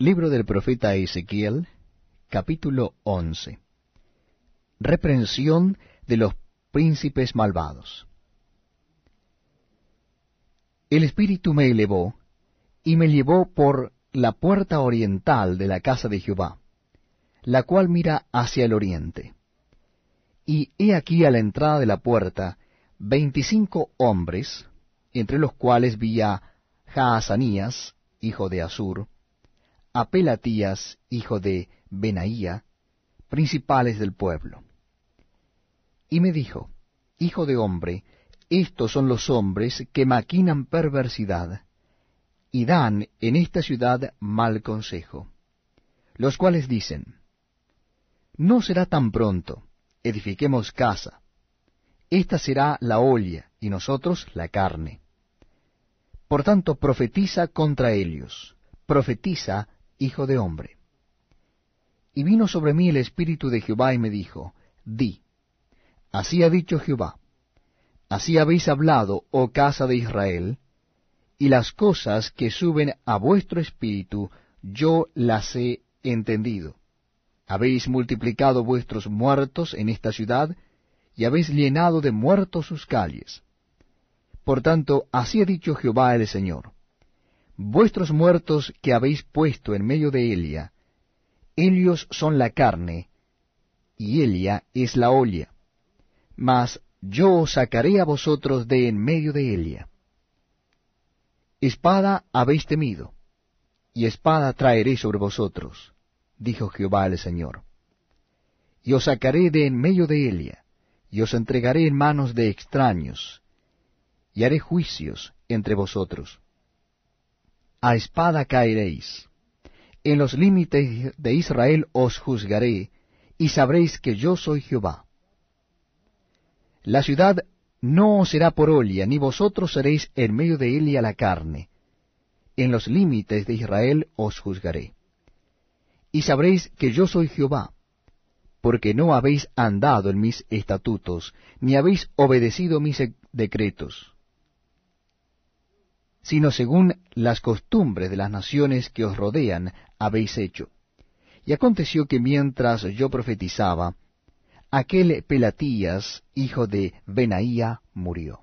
Libro del profeta Ezequiel, capítulo 11. Reprensión de los príncipes malvados. El Espíritu me elevó y me llevó por la puerta oriental de la casa de Jehová, la cual mira hacia el oriente. Y he aquí a la entrada de la puerta veinticinco hombres, entre los cuales vi a Jaazanías, hijo de Asur, a Pelatías, hijo de Benaía, principales del pueblo. Y me dijo, Hijo de hombre, estos son los hombres que maquinan perversidad, y dan en esta ciudad mal consejo, los cuales dicen, No será tan pronto, edifiquemos casa, esta será la olla, y nosotros la carne. Por tanto, profetiza contra ellos, profetiza hijo de hombre. Y vino sobre mí el Espíritu de Jehová y me dijo, Di, así ha dicho Jehová, así habéis hablado, oh casa de Israel, y las cosas que suben a vuestro espíritu, yo las he entendido. Habéis multiplicado vuestros muertos en esta ciudad, y habéis llenado de muertos sus calles. Por tanto, así ha dicho Jehová el Señor vuestros muertos que habéis puesto en medio de Elia, ellos son la carne, y Elia es la olla. Mas yo os sacaré a vosotros de en medio de Elia. Espada habéis temido, y espada traeré sobre vosotros, dijo Jehová el Señor. Y os sacaré de en medio de Elia, y os entregaré en manos de extraños, y haré juicios entre vosotros a espada caeréis. En los límites de Israel os juzgaré, y sabréis que yo soy Jehová. La ciudad no os será por olla, ni vosotros seréis en medio de ella la carne. En los límites de Israel os juzgaré. Y sabréis que yo soy Jehová, porque no habéis andado en mis estatutos, ni habéis obedecido mis decretos sino según las costumbres de las naciones que os rodean habéis hecho. Y aconteció que mientras yo profetizaba, aquel Pelatías, hijo de Benaía, murió.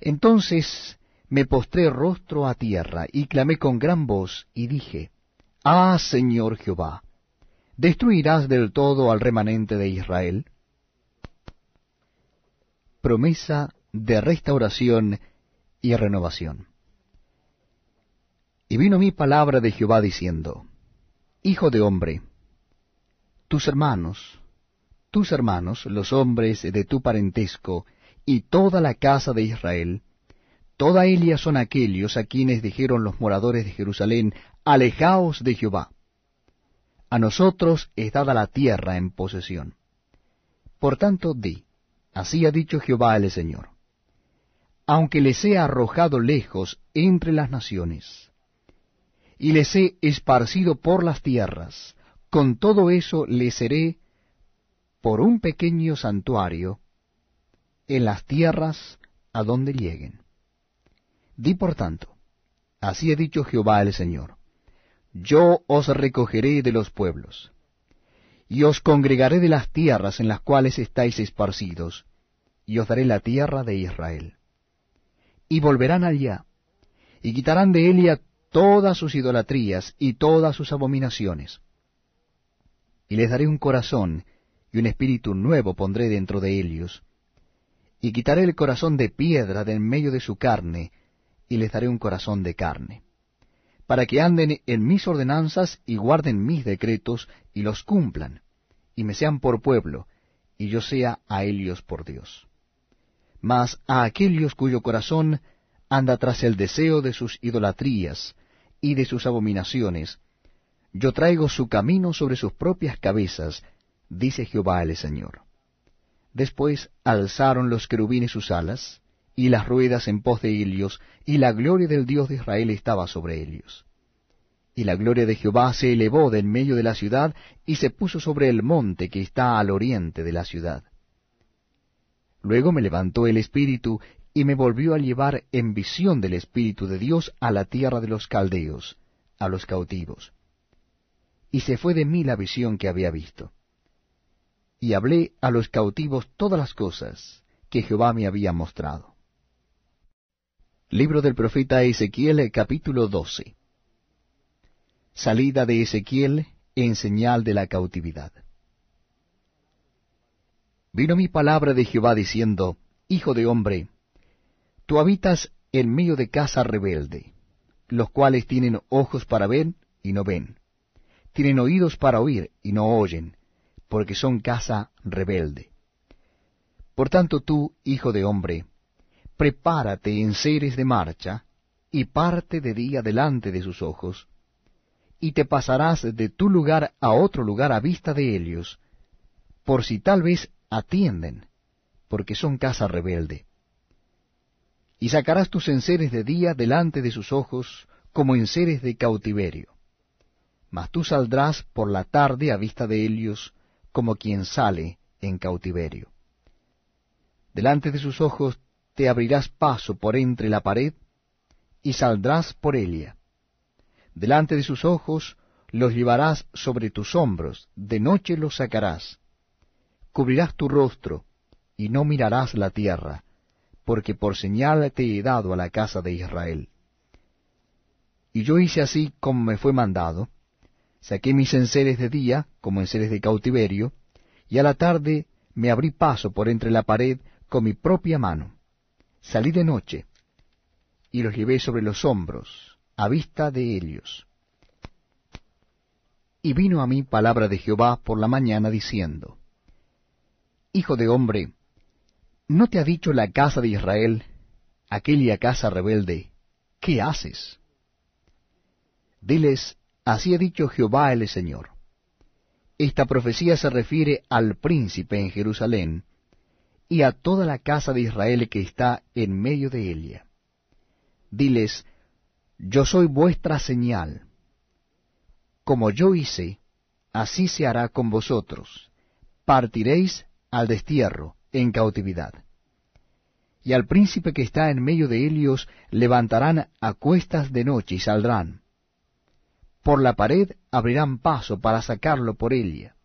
Entonces me postré rostro a tierra y clamé con gran voz y dije, Ah, Señor Jehová, ¿destruirás del todo al remanente de Israel? Promesa de restauración y renovación. Y vino mi palabra de Jehová diciendo, Hijo de hombre, tus hermanos, tus hermanos, los hombres de tu parentesco, y toda la casa de Israel, toda Elia son aquellos a quienes dijeron los moradores de Jerusalén, Alejaos de Jehová. A nosotros es dada la tierra en posesión. Por tanto, di, así ha dicho Jehová el Señor, aunque les he arrojado lejos entre las naciones, y les he esparcido por las tierras. Con todo eso les seré por un pequeño santuario en las tierras a donde lleguen. Di por tanto, así ha dicho Jehová el Señor, yo os recogeré de los pueblos, y os congregaré de las tierras en las cuales estáis esparcidos, y os daré la tierra de Israel. Y volverán allá, y quitarán de Elia todas sus idolatrías y todas sus abominaciones. Y les daré un corazón, y un espíritu nuevo pondré dentro de ellos, y quitaré el corazón de piedra de en medio de su carne, y les daré un corazón de carne, para que anden en mis ordenanzas y guarden mis decretos y los cumplan, y me sean por pueblo, y yo sea a ellos por Dios. Mas a aquellos cuyo corazón anda tras el deseo de sus idolatrías, y de sus abominaciones. Yo traigo su camino sobre sus propias cabezas, dice Jehová el Señor. Después alzaron los querubines sus alas, y las ruedas en pos de ellos, y la gloria del Dios de Israel estaba sobre ellos. Y la gloria de Jehová se elevó de en medio de la ciudad, y se puso sobre el monte que está al oriente de la ciudad. Luego me levantó el Espíritu, y me volvió a llevar en visión del Espíritu de Dios a la tierra de los caldeos, a los cautivos. y se fue de mí la visión que había visto. Y hablé a los cautivos todas las cosas que Jehová me había mostrado. Libro del profeta Ezequiel capítulo 12 Salida de Ezequiel en señal de la cautividad. Vino mi palabra de Jehová diciendo, Hijo de hombre, tú habitas en medio de casa rebelde, los cuales tienen ojos para ver y no ven, tienen oídos para oír y no oyen, porque son casa rebelde. Por tanto tú, hijo de hombre, prepárate en seres de marcha, y parte de día delante de sus ojos, y te pasarás de tu lugar a otro lugar a vista de ellos, por si tal vez atienden, porque son casa rebelde. Y sacarás tus enseres de día delante de sus ojos, como enseres de cautiverio. Mas tú saldrás por la tarde a vista de ellos, como quien sale en cautiverio. Delante de sus ojos te abrirás paso por entre la pared, y saldrás por ella. Delante de sus ojos los llevarás sobre tus hombros, de noche los sacarás cubrirás tu rostro, y no mirarás la tierra, porque por señal te he dado a la casa de Israel. Y yo hice así como me fue mandado, saqué mis enseres de día, como enseres de cautiverio, y a la tarde me abrí paso por entre la pared con mi propia mano. Salí de noche, y los llevé sobre los hombros, a vista de ellos. Y vino a mí palabra de Jehová por la mañana diciendo, Hijo de hombre, ¿no te ha dicho la casa de Israel, aquella casa rebelde, qué haces? Diles, así ha dicho Jehová el Señor. Esta profecía se refiere al príncipe en Jerusalén y a toda la casa de Israel que está en medio de ella. Diles, yo soy vuestra señal. Como yo hice, así se hará con vosotros. Partiréis al destierro, en cautividad. Y al príncipe que está en medio de ellos levantarán a cuestas de noche y saldrán. Por la pared abrirán paso para sacarlo por ella.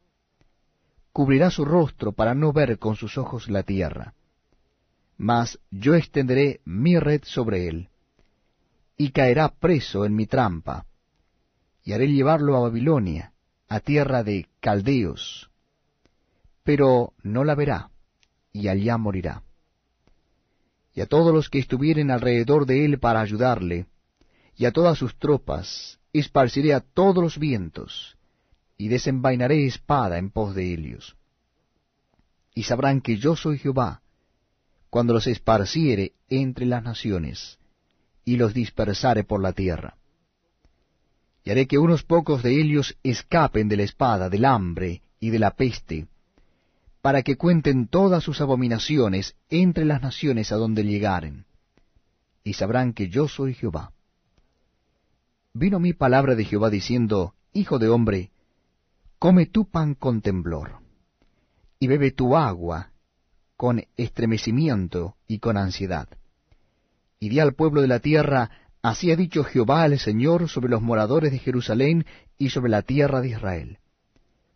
Cubrirá su rostro para no ver con sus ojos la tierra. Mas yo extenderé mi red sobre él, y caerá preso en mi trampa, y haré llevarlo a Babilonia, a tierra de caldeos, pero no la verá, y allá morirá. Y a todos los que estuvieren alrededor de él para ayudarle, y a todas sus tropas, esparciré a todos los vientos, y desenvainaré espada en pos de ellos. Y sabrán que yo soy Jehová, cuando los esparciere entre las naciones, y los dispersare por la tierra. Y haré que unos pocos de ellos escapen de la espada, del hambre y de la peste, para que cuenten todas sus abominaciones entre las naciones a donde llegaren, y sabrán que yo soy Jehová. Vino mi palabra de Jehová diciendo, Hijo de hombre, come tu pan con temblor, y bebe tu agua con estremecimiento y con ansiedad. Y di al pueblo de la tierra, así ha dicho Jehová el Señor sobre los moradores de Jerusalén y sobre la tierra de Israel.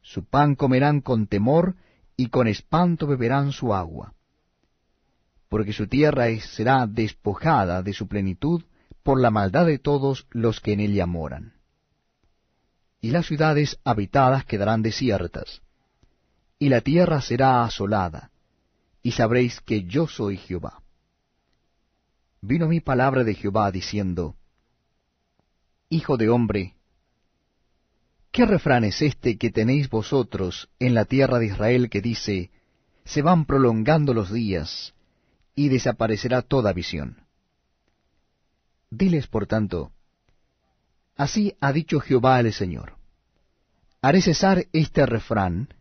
Su pan comerán con temor, y con espanto beberán su agua, porque su tierra será despojada de su plenitud por la maldad de todos los que en ella moran. Y las ciudades habitadas quedarán desiertas, y la tierra será asolada, y sabréis que yo soy Jehová. Vino mi palabra de Jehová diciendo, Hijo de hombre, ¿Qué refrán es este que tenéis vosotros en la tierra de Israel que dice, se van prolongando los días, y desaparecerá toda visión? Diles, por tanto, así ha dicho Jehová el Señor, haré cesar este refrán,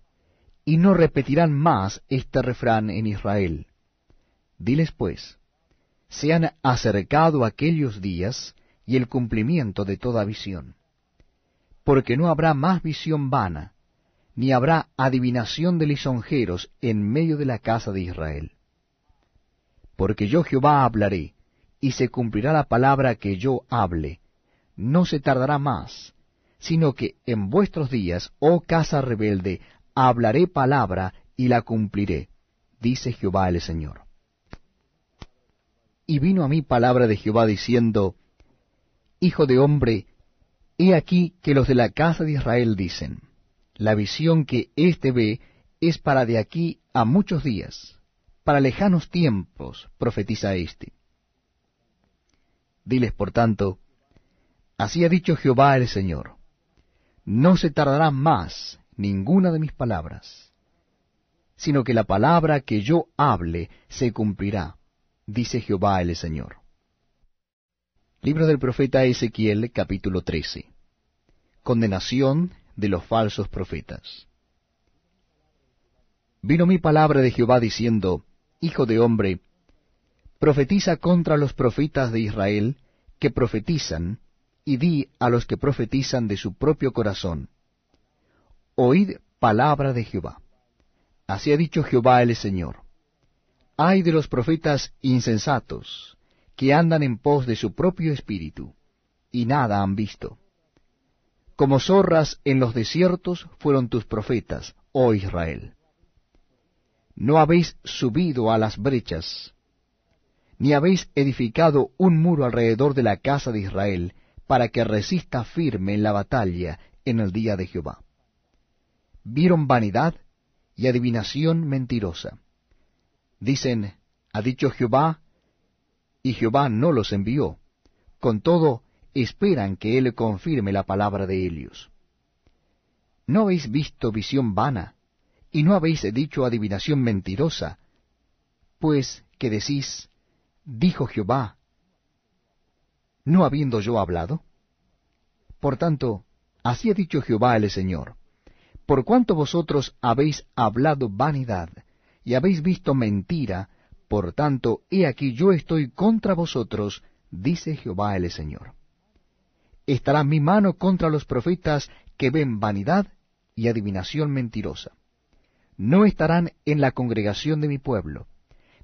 y no repetirán más este refrán en Israel. Diles pues, se han acercado aquellos días y el cumplimiento de toda visión porque no habrá más visión vana, ni habrá adivinación de lisonjeros en medio de la casa de Israel. Porque yo Jehová hablaré, y se cumplirá la palabra que yo hable, no se tardará más, sino que en vuestros días, oh casa rebelde, hablaré palabra y la cumpliré, dice Jehová el Señor. Y vino a mí palabra de Jehová diciendo, Hijo de hombre, he aquí que los de la casa de Israel dicen, la visión que éste ve es para de aquí a muchos días, para lejanos tiempos, profetiza éste. Diles, por tanto, así ha dicho Jehová el Señor, no se tardará más ninguna de mis palabras, sino que la palabra que yo hable se cumplirá, dice Jehová el Señor. Libro del profeta Ezequiel capítulo 13. Condenación de los falsos profetas. Vino mi palabra de Jehová diciendo, Hijo de hombre, profetiza contra los profetas de Israel que profetizan, y di a los que profetizan de su propio corazón, Oíd palabra de Jehová. Así ha dicho Jehová el Señor. Ay de los profetas insensatos, que andan en pos de su propio espíritu, y nada han visto. Como zorras en los desiertos fueron tus profetas, oh Israel. No habéis subido a las brechas, ni habéis edificado un muro alrededor de la casa de Israel, para que resista firme en la batalla en el día de Jehová. Vieron vanidad y adivinación mentirosa. Dicen, ha dicho Jehová, y Jehová no los envió. Con todo, esperan que Él confirme la palabra de ellos. ¿No habéis visto visión vana? ¿Y no habéis dicho adivinación mentirosa? Pues que decís, dijo Jehová, no habiendo yo hablado? Por tanto, así ha dicho Jehová el Señor, por cuanto vosotros habéis hablado vanidad, y habéis visto mentira, por tanto, he aquí yo estoy contra vosotros, dice Jehová el Señor estará mi mano contra los profetas que ven vanidad y adivinación mentirosa. No estarán en la congregación de mi pueblo,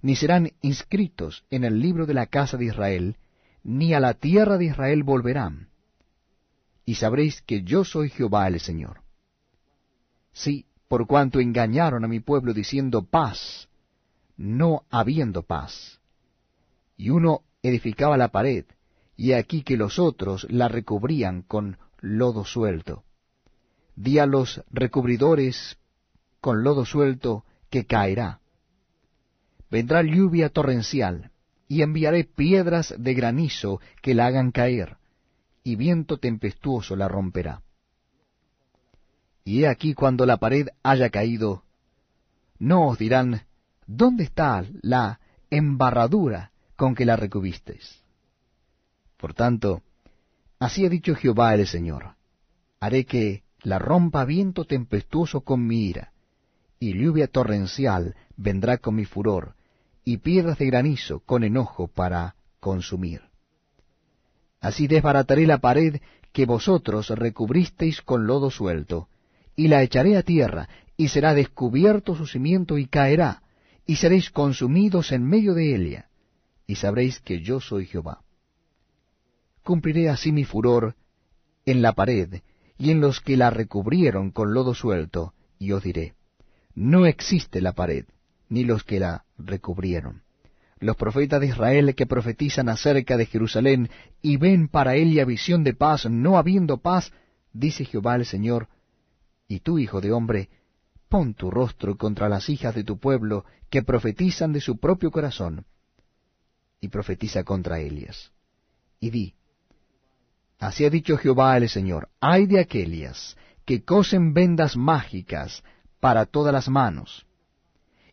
ni serán inscritos en el libro de la casa de Israel, ni a la tierra de Israel volverán. Y sabréis que yo soy Jehová el Señor. Sí, por cuanto engañaron a mi pueblo diciendo paz, no habiendo paz. Y uno edificaba la pared, y aquí que los otros la recubrían con lodo suelto. Di a los recubridores con lodo suelto que caerá. Vendrá lluvia torrencial, y enviaré piedras de granizo que la hagan caer, y viento tempestuoso la romperá. Y he aquí cuando la pared haya caído, no os dirán, ¿dónde está la embarradura con que la recubisteis? Por tanto, así ha dicho Jehová el Señor, haré que la rompa viento tempestuoso con mi ira, y lluvia torrencial vendrá con mi furor, y piedras de granizo con enojo para consumir. Así desbarataré la pared que vosotros recubristeis con lodo suelto, y la echaré a tierra, y será descubierto su cimiento y caerá, y seréis consumidos en medio de ella, y sabréis que yo soy Jehová cumpliré así mi furor en la pared y en los que la recubrieron con lodo suelto, y os diré, no existe la pared, ni los que la recubrieron. Los profetas de Israel que profetizan acerca de Jerusalén y ven para ella visión de paz, no habiendo paz, dice Jehová el Señor, y tú, hijo de hombre, pon tu rostro contra las hijas de tu pueblo que profetizan de su propio corazón, y profetiza contra ellas. Y di, Así ha dicho Jehová el Señor, hay de aquellas que cosen vendas mágicas para todas las manos,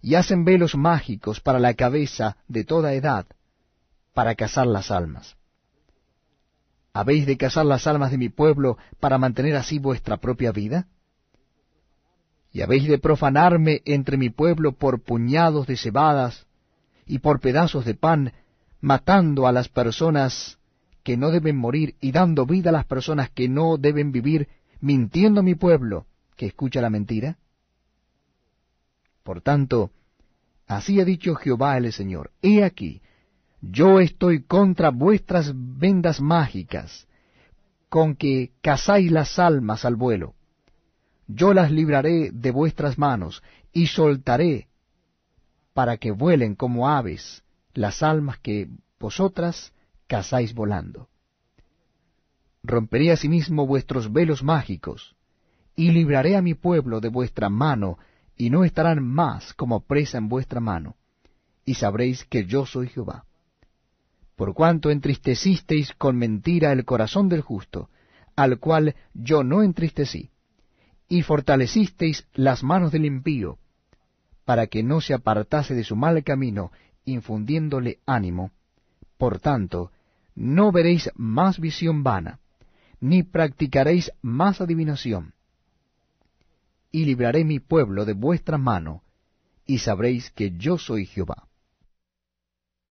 y hacen velos mágicos para la cabeza de toda edad, para cazar las almas. ¿Habéis de cazar las almas de mi pueblo para mantener así vuestra propia vida? ¿Y habéis de profanarme entre mi pueblo por puñados de cebadas y por pedazos de pan, matando a las personas que no deben morir y dando vida a las personas que no deben vivir, mintiendo mi pueblo que escucha la mentira? Por tanto, así ha dicho Jehová el Señor, he aquí, yo estoy contra vuestras vendas mágicas, con que cazáis las almas al vuelo. Yo las libraré de vuestras manos, y soltaré para que vuelen como aves las almas que vosotras cazáis volando. Romperé asimismo vuestros velos mágicos, y libraré a mi pueblo de vuestra mano, y no estarán más como presa en vuestra mano, y sabréis que yo soy Jehová. Por cuanto entristecisteis con mentira el corazón del justo, al cual yo no entristecí, y fortalecisteis las manos del impío, para que no se apartase de su mal camino, infundiéndole ánimo. Por tanto, no veréis más visión vana, ni practicaréis más adivinación. Y libraré mi pueblo de vuestra mano, y sabréis que yo soy Jehová.